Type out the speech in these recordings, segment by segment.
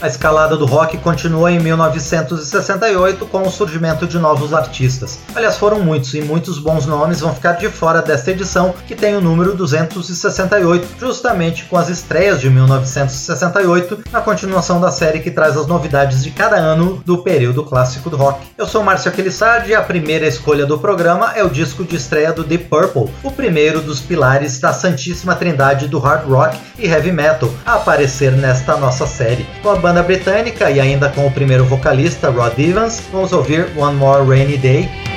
A escalada do rock continua em 1968 com o surgimento de novos artistas. Aliás, foram muitos e muitos bons nomes vão ficar de fora desta edição, que tem o número 268, justamente com as estreias de 1968, na continuação da série que traz as novidades de cada ano do período clássico do rock. Eu sou Márcio Aquilissardi e a primeira escolha do programa é o disco de estreia do Deep Purple, o primeiro dos pilares da santíssima trindade do hard rock e heavy metal a aparecer nesta nossa série. Com a banda britânica e ainda com o primeiro vocalista Rod Evans, vamos ouvir One More Rainy Day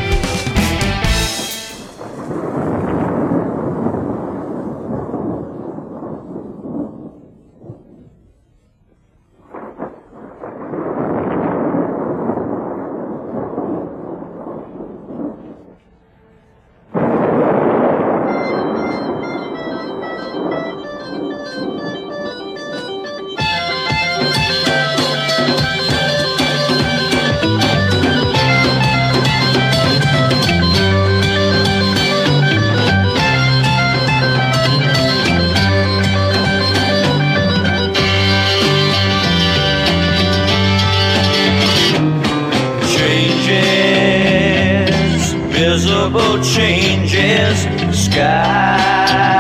changes sky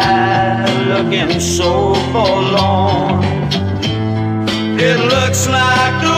looking so forlorn. It looks like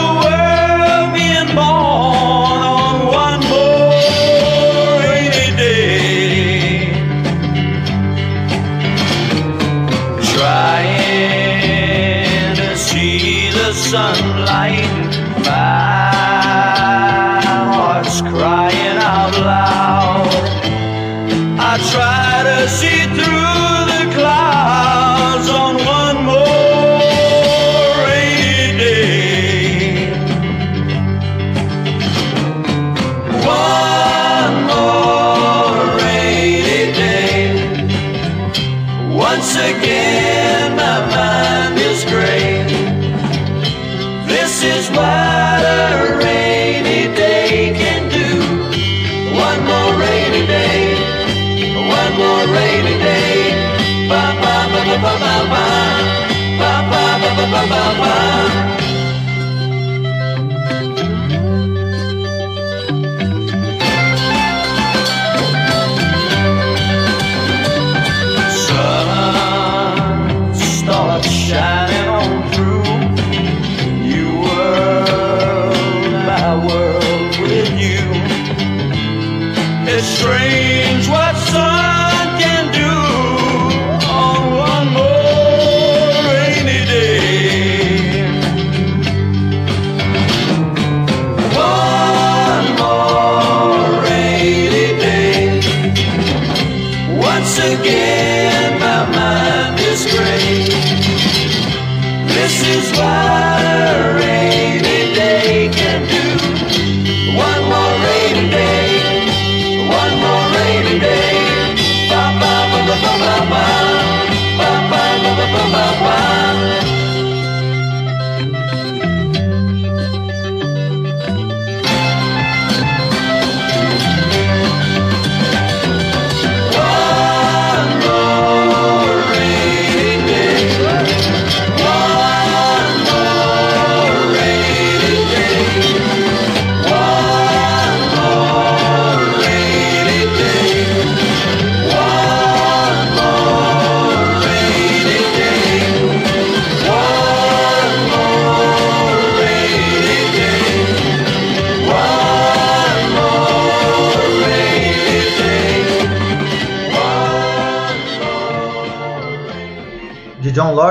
once again my mind is gray. This is why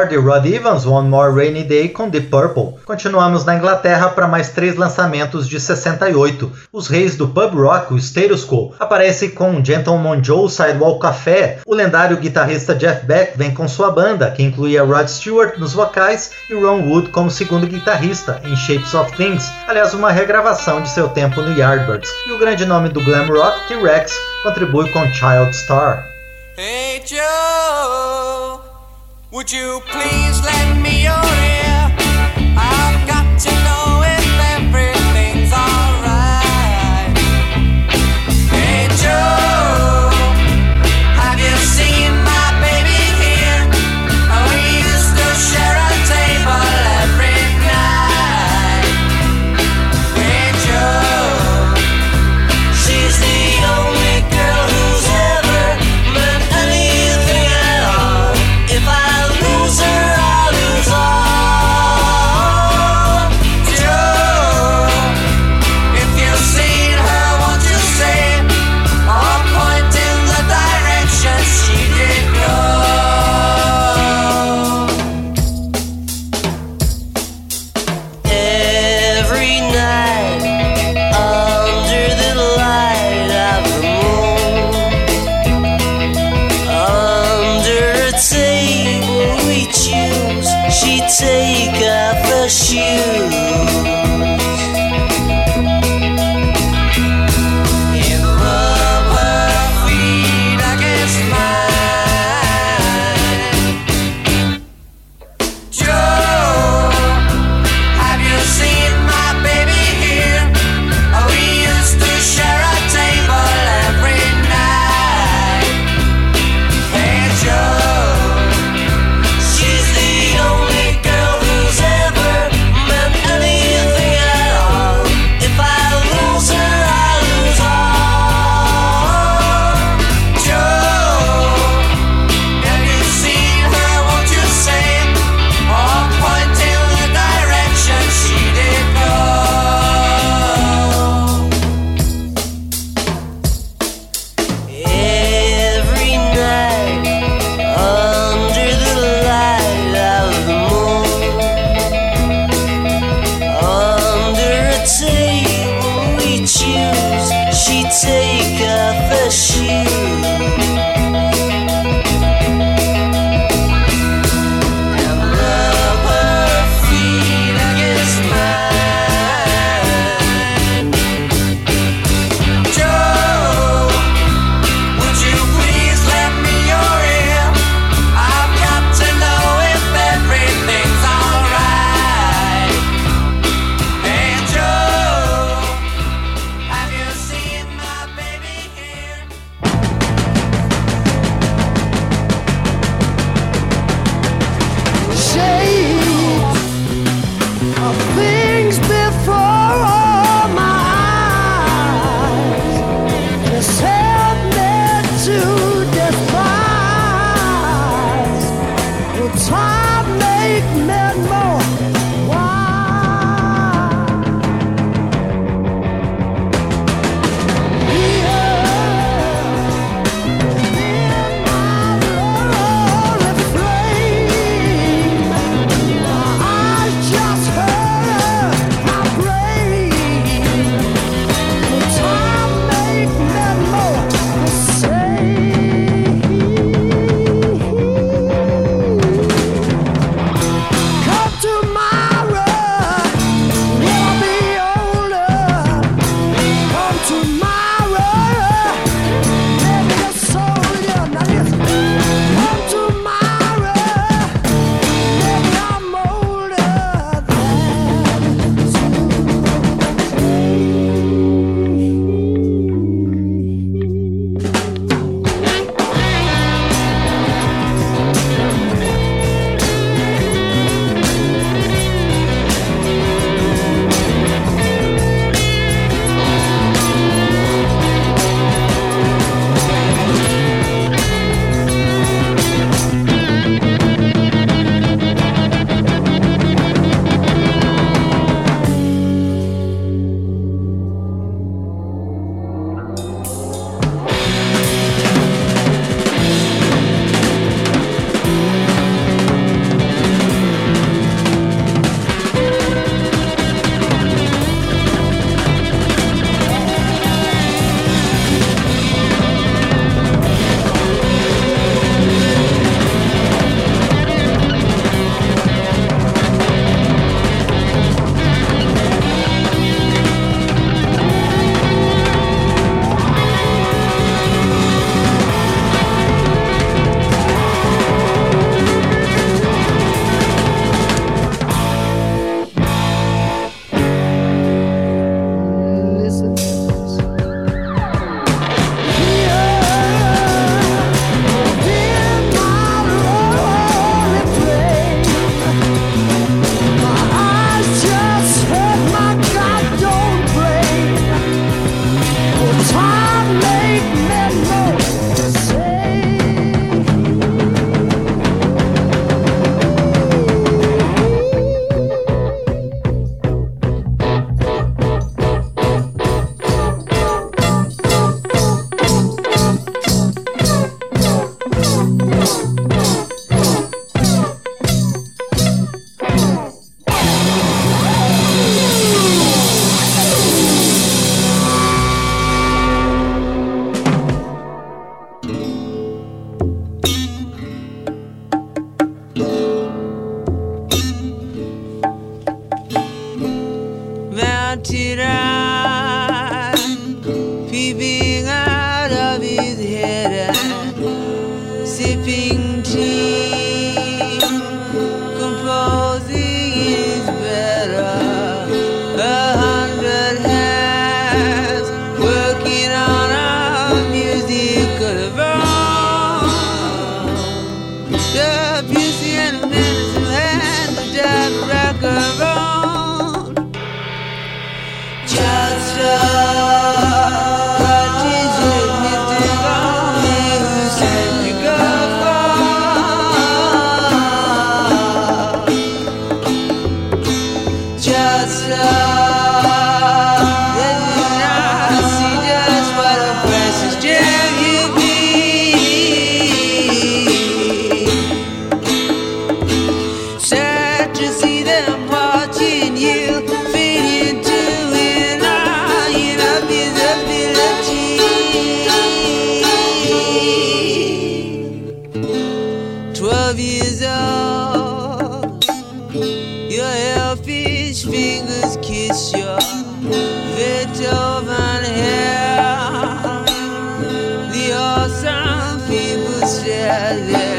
Lord e Rod Evans, One More Rainy Day com The Purple. Continuamos na Inglaterra para mais três lançamentos de 68. Os reis do pub rock, o Status Quo, aparece com Gentleman Joe Sidewalk Café. O lendário guitarrista Jeff Beck vem com sua banda, que incluía Rod Stewart nos vocais e Ron Wood como segundo guitarrista em Shapes of Things, aliás, uma regravação de seu tempo no Yardbirds. E o grande nome do glam rock, T-Rex, contribui com Child Star. Hey Joe, would you please lend me your ear? selfish fingers kiss your Beethoven hair. The awesome people stare there.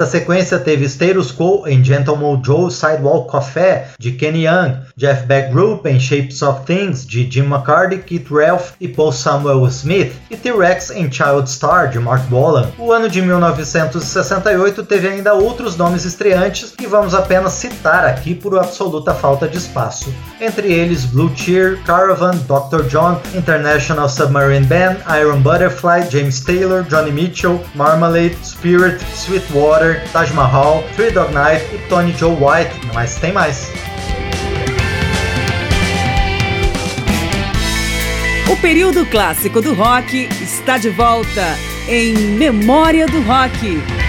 Essa sequência teve Status Quo em Gentleman Joe Sidewalk Café, de Kenny Young, Jeff Beck Group em Shapes of Things, de Jim McCarty, Keith Ralph e Paul Samuel Smith, e T-Rex em Child Star, de Mark Bolan. O ano de 1968 teve ainda outros nomes estreantes que vamos apenas citar aqui por absoluta falta de espaço. Entre eles Blue Cheer, Caravan, Dr. John, International Submarine Band, Iron Butterfly, James Taylor, Johnny Mitchell, Marmalade, Spirit, Sweetwater, Taj Mahal, Three Dog Night e Tony Joe White, mas tem mais. O período clássico do rock está de volta em Memória do Rock.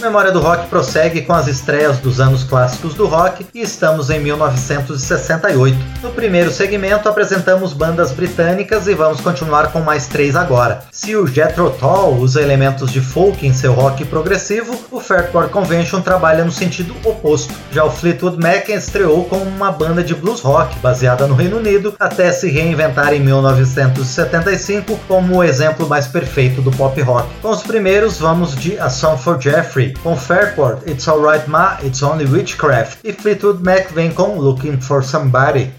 Memória do Rock prossegue com as estreias dos anos clássicos do rock e estamos em 1968. No primeiro segmento apresentamos bandas britânicas e vamos continuar com mais três agora. Se o Jethro Tull usa elementos de folk em seu rock progressivo, o Fairport Convention trabalha no sentido oposto. Já o Fleetwood Mac estreou com uma banda de blues rock baseada no Reino Unido até se reinventar em 1975 como o exemplo mais perfeito do pop rock. Com os primeiros vamos de A Song for Jeffrey com Fairport, It's Alright Ma, It's Only Witchcraft, If Fleetwood Mac vem com Looking for Somebody.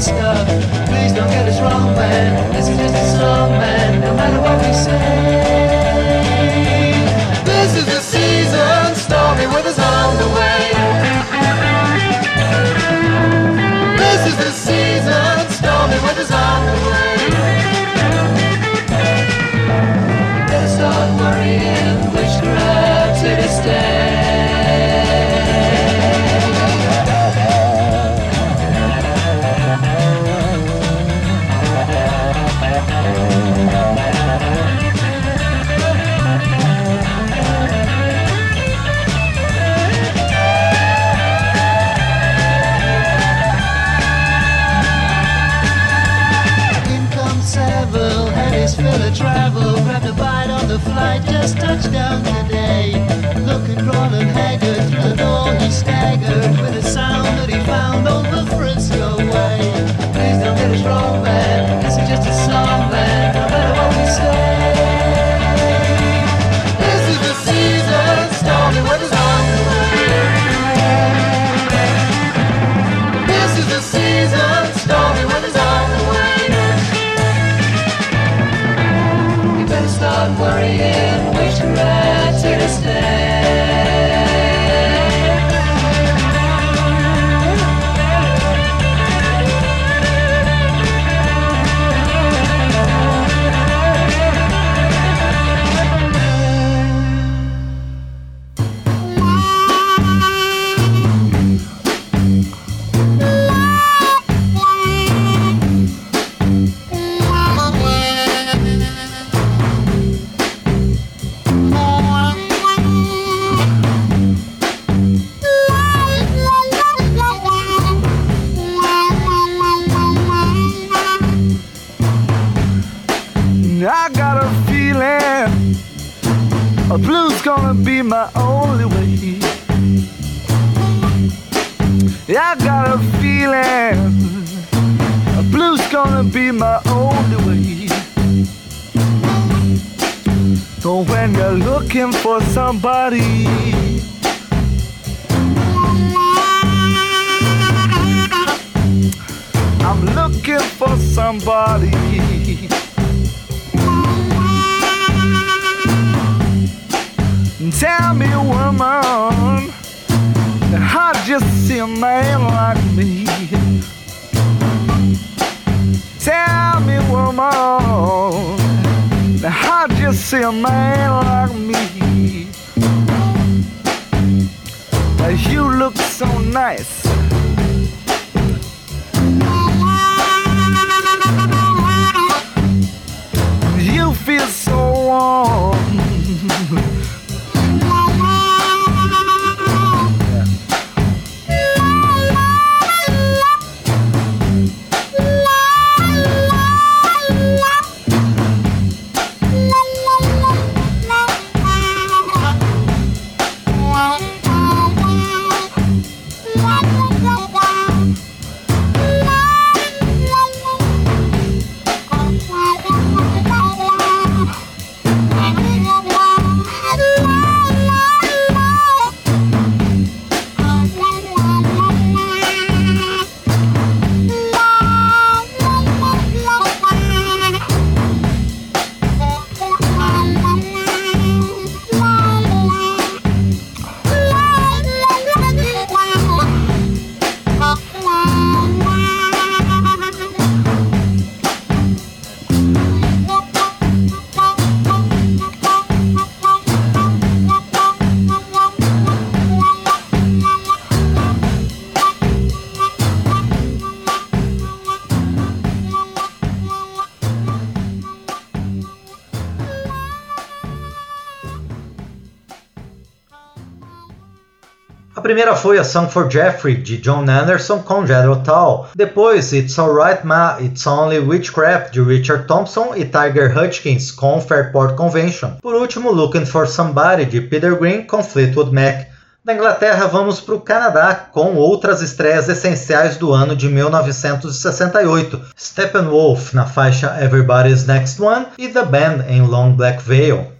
Stop. Primeira foi a Song for Jeffrey, de John Anderson com Jethro Tull. Depois, It's Alright Ma, It's Only Witchcraft, de Richard Thompson e Tiger Hutchins com Fairport Convention. Por último, Looking for Somebody, de Peter Green com Fleetwood Mac. Da Inglaterra, vamos para o Canadá com outras estreias essenciais do ano de 1968. Steppenwolf na faixa Everybody's Next One e The Band em Long Black Veil.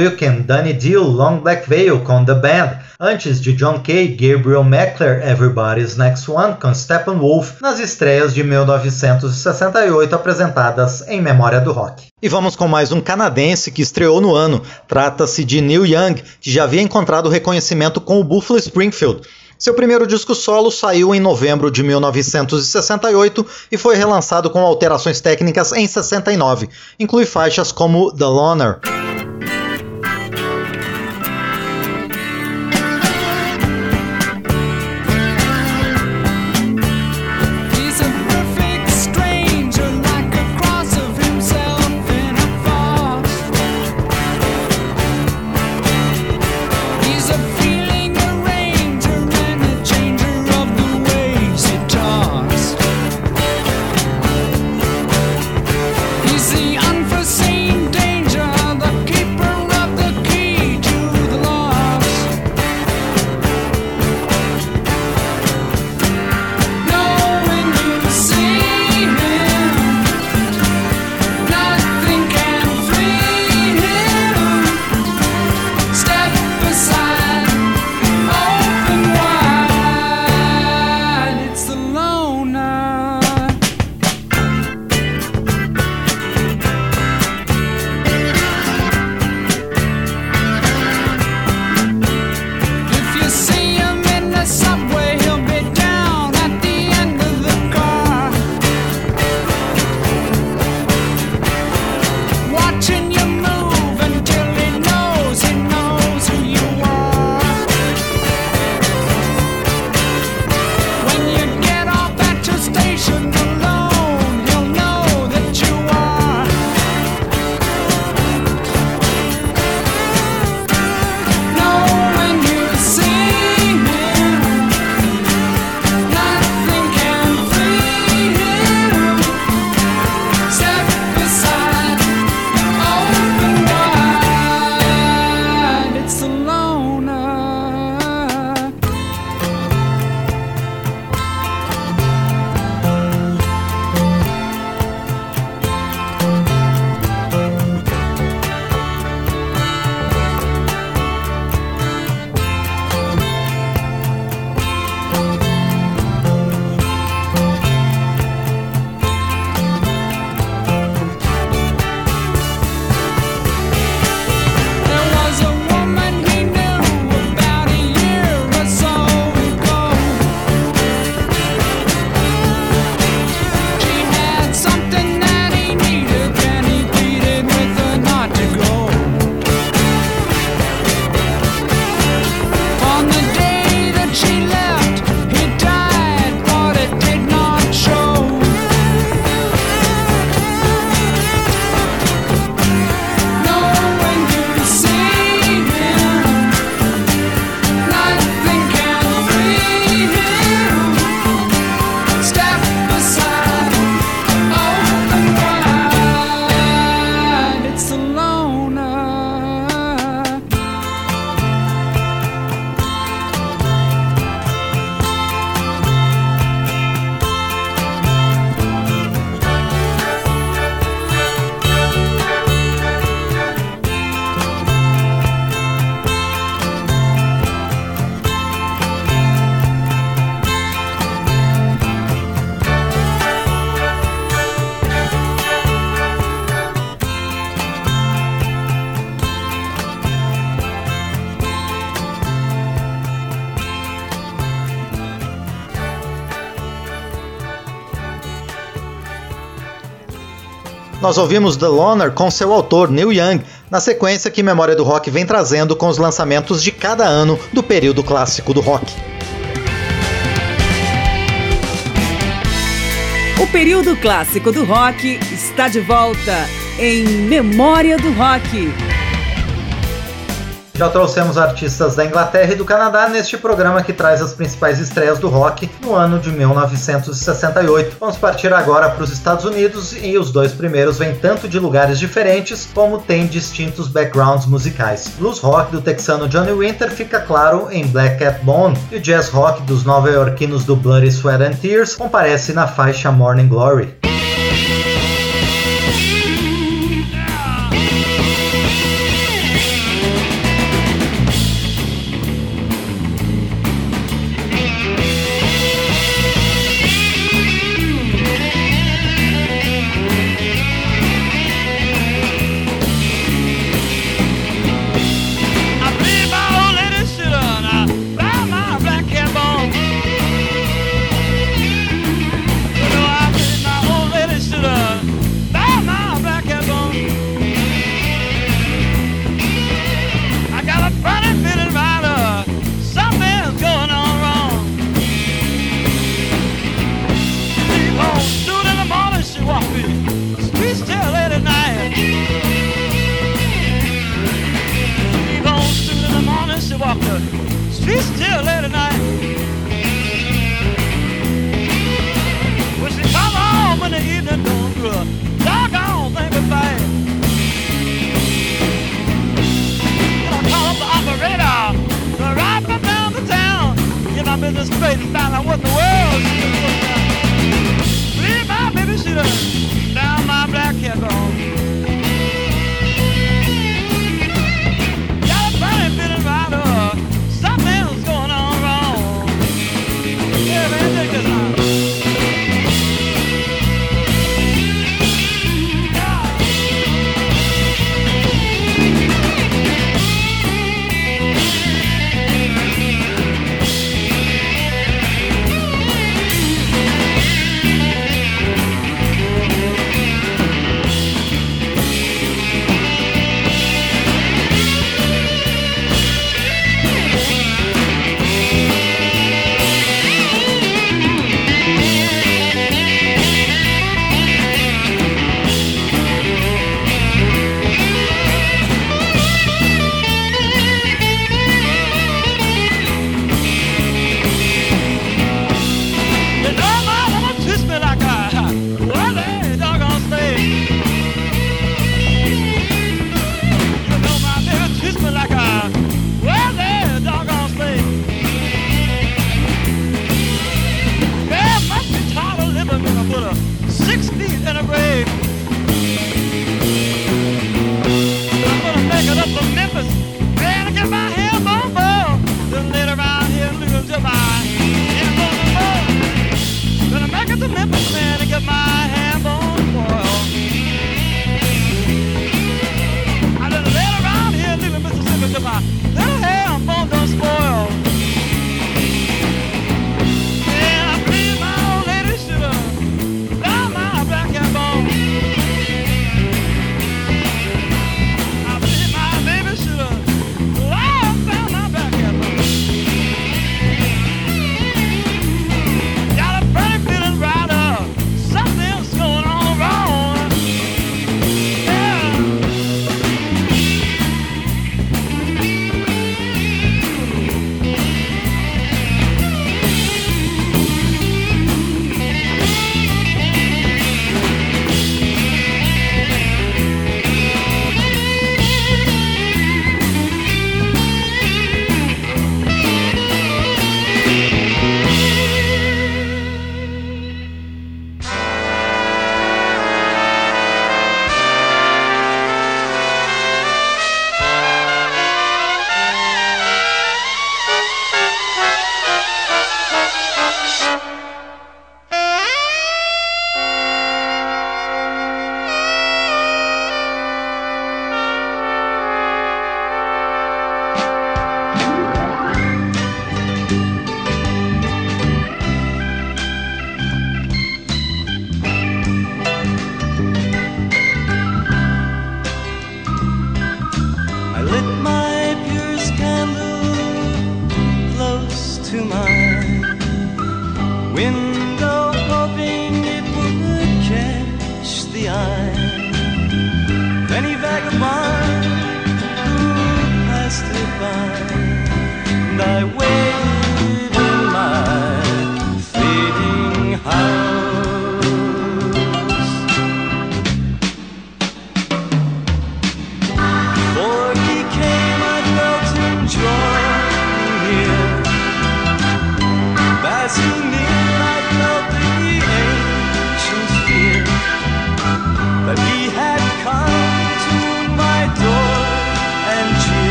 Wilken, Danny Deal, Long Black Veil com The Band, antes de John Kay, Gabriel Meckler, Everybody's Next One com Steppenwolf, nas estreias de 1968 apresentadas em memória do rock. E vamos com mais um canadense que estreou no ano. Trata-se de Neil Young, que já havia encontrado reconhecimento com o Buffalo Springfield. Seu primeiro disco solo saiu em novembro de 1968 e foi relançado com alterações técnicas em 69. Inclui faixas como The Loner. nós ouvimos The Loner com seu autor Neil Young, na sequência que Memória do Rock vem trazendo com os lançamentos de cada ano do período clássico do rock. O período clássico do rock está de volta em Memória do Rock. Já trouxemos artistas da Inglaterra e do Canadá neste programa que traz as principais estreias do rock no ano de 1968. Vamos partir agora para os Estados Unidos e os dois primeiros vêm tanto de lugares diferentes como têm distintos backgrounds musicais. Blues rock do texano Johnny Winter fica claro em Black Cat Bone e o jazz rock dos nova-iorquinos do Bloody Sweat and Tears comparece na faixa Morning Glory.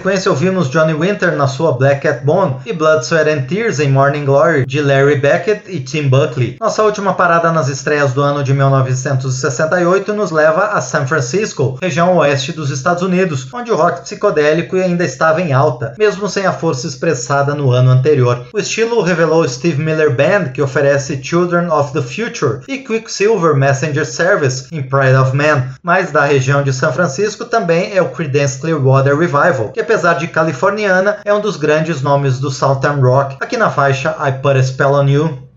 Sequência, ouvimos Johnny Winter na sua Black Cat Bone e Blood, Sweat and Tears em Morning Glory de Larry Beckett e Tim Buckley. Nossa última parada nas estreias do ano de 1968 nos leva a San Francisco, região oeste dos Estados Unidos, onde o rock psicodélico ainda estava em alta, mesmo sem a força expressada no ano anterior. O estilo revelou Steve Miller Band, que oferece Children of the Future, e Quicksilver Messenger Service em Pride of Man, mas da região de São Francisco também é o Creedence Clearwater Revival, que apesar de californiana, é um dos grandes nomes do Southern Rock, aqui na faixa I Put a Spell on You.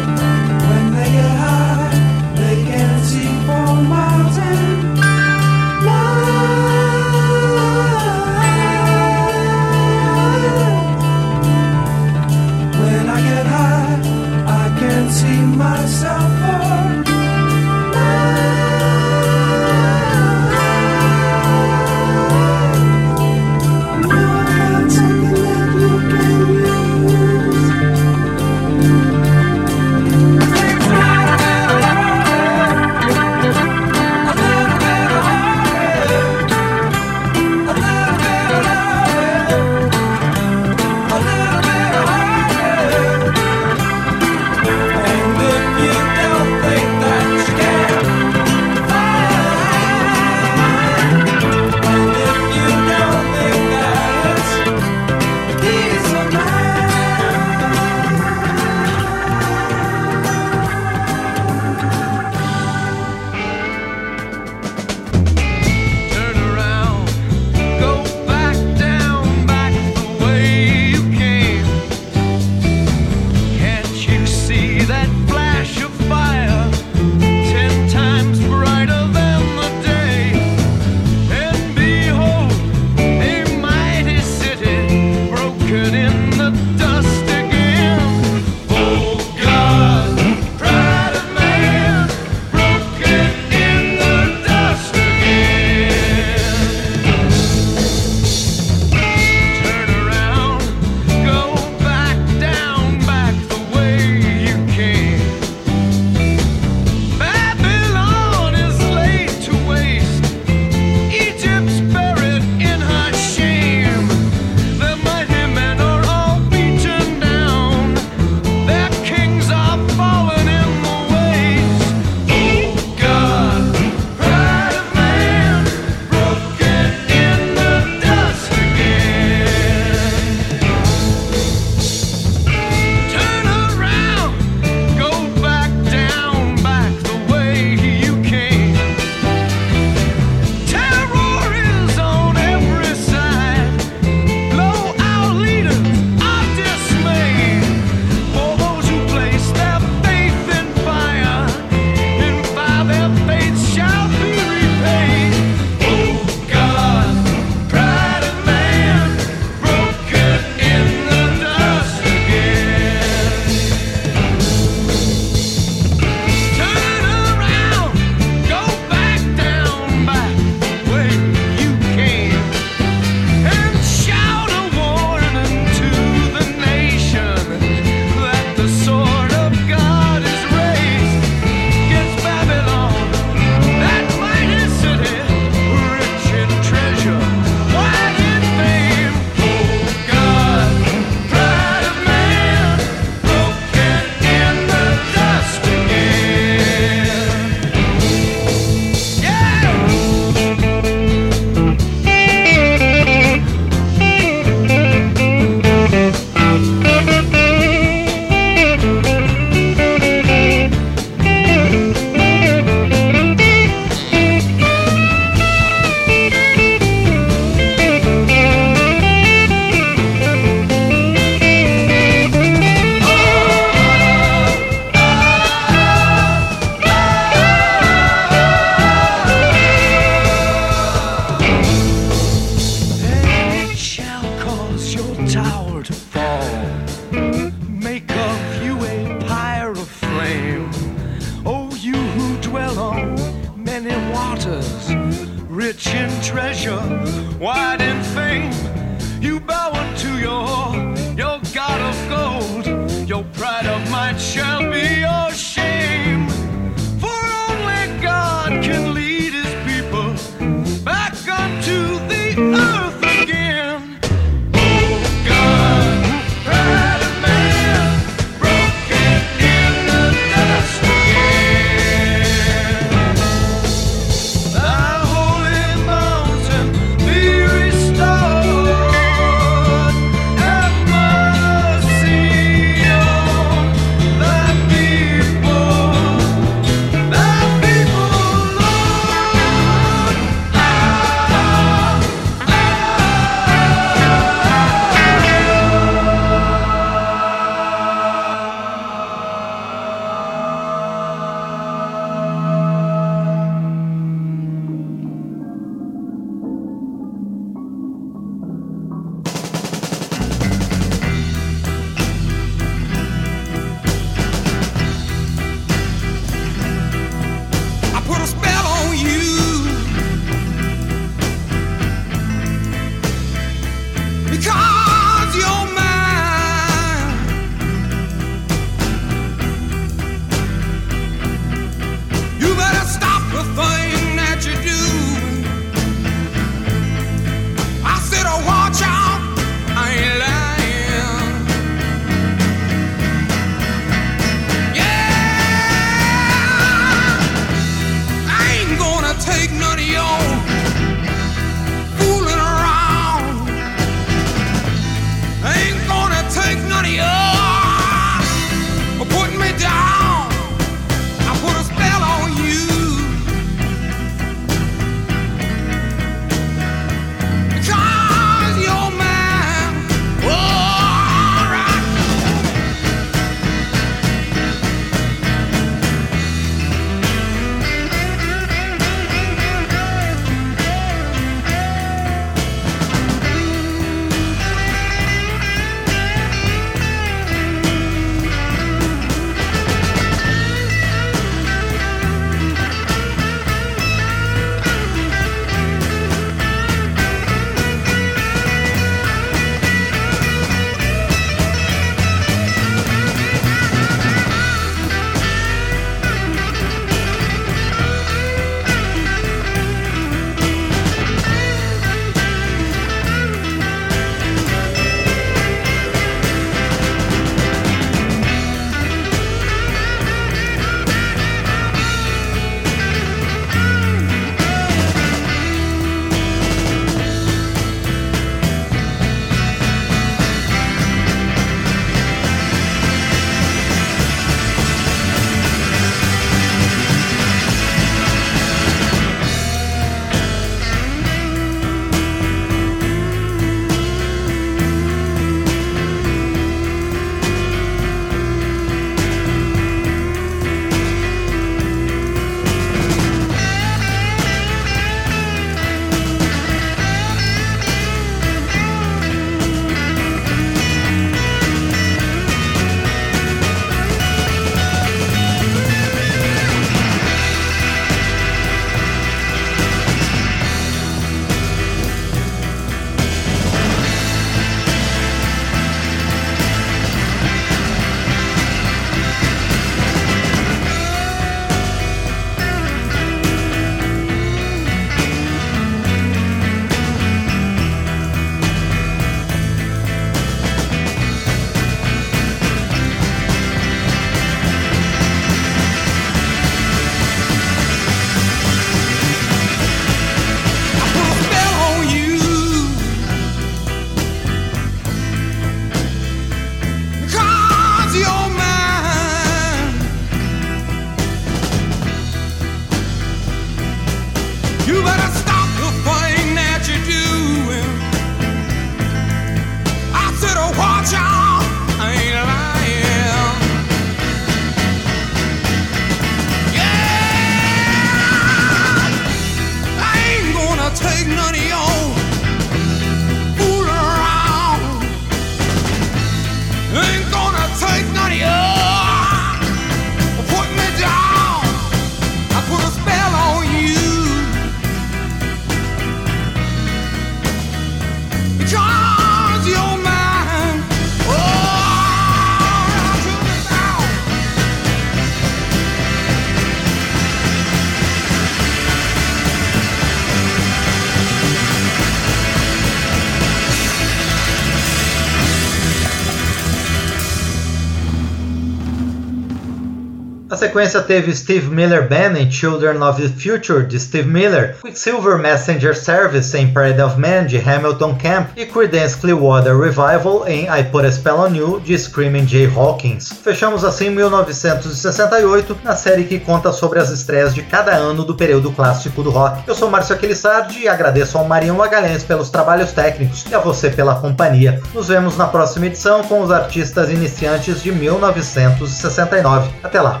Sequência teve Steve Miller Band em Children of the Future, de Steve Miller, Quicksilver Messenger Service em Parade of Man, de Hamilton Camp, e Creedence Clearwater Revival em I Put a Spell on You, de Screaming Jay Hawkins. Fechamos assim 1968, na série que conta sobre as estreias de cada ano do período clássico do rock. Eu sou Márcio Aquilissardi e agradeço ao Marinho Magalhães pelos trabalhos técnicos e a você pela companhia. Nos vemos na próxima edição com os artistas iniciantes de 1969. Até lá!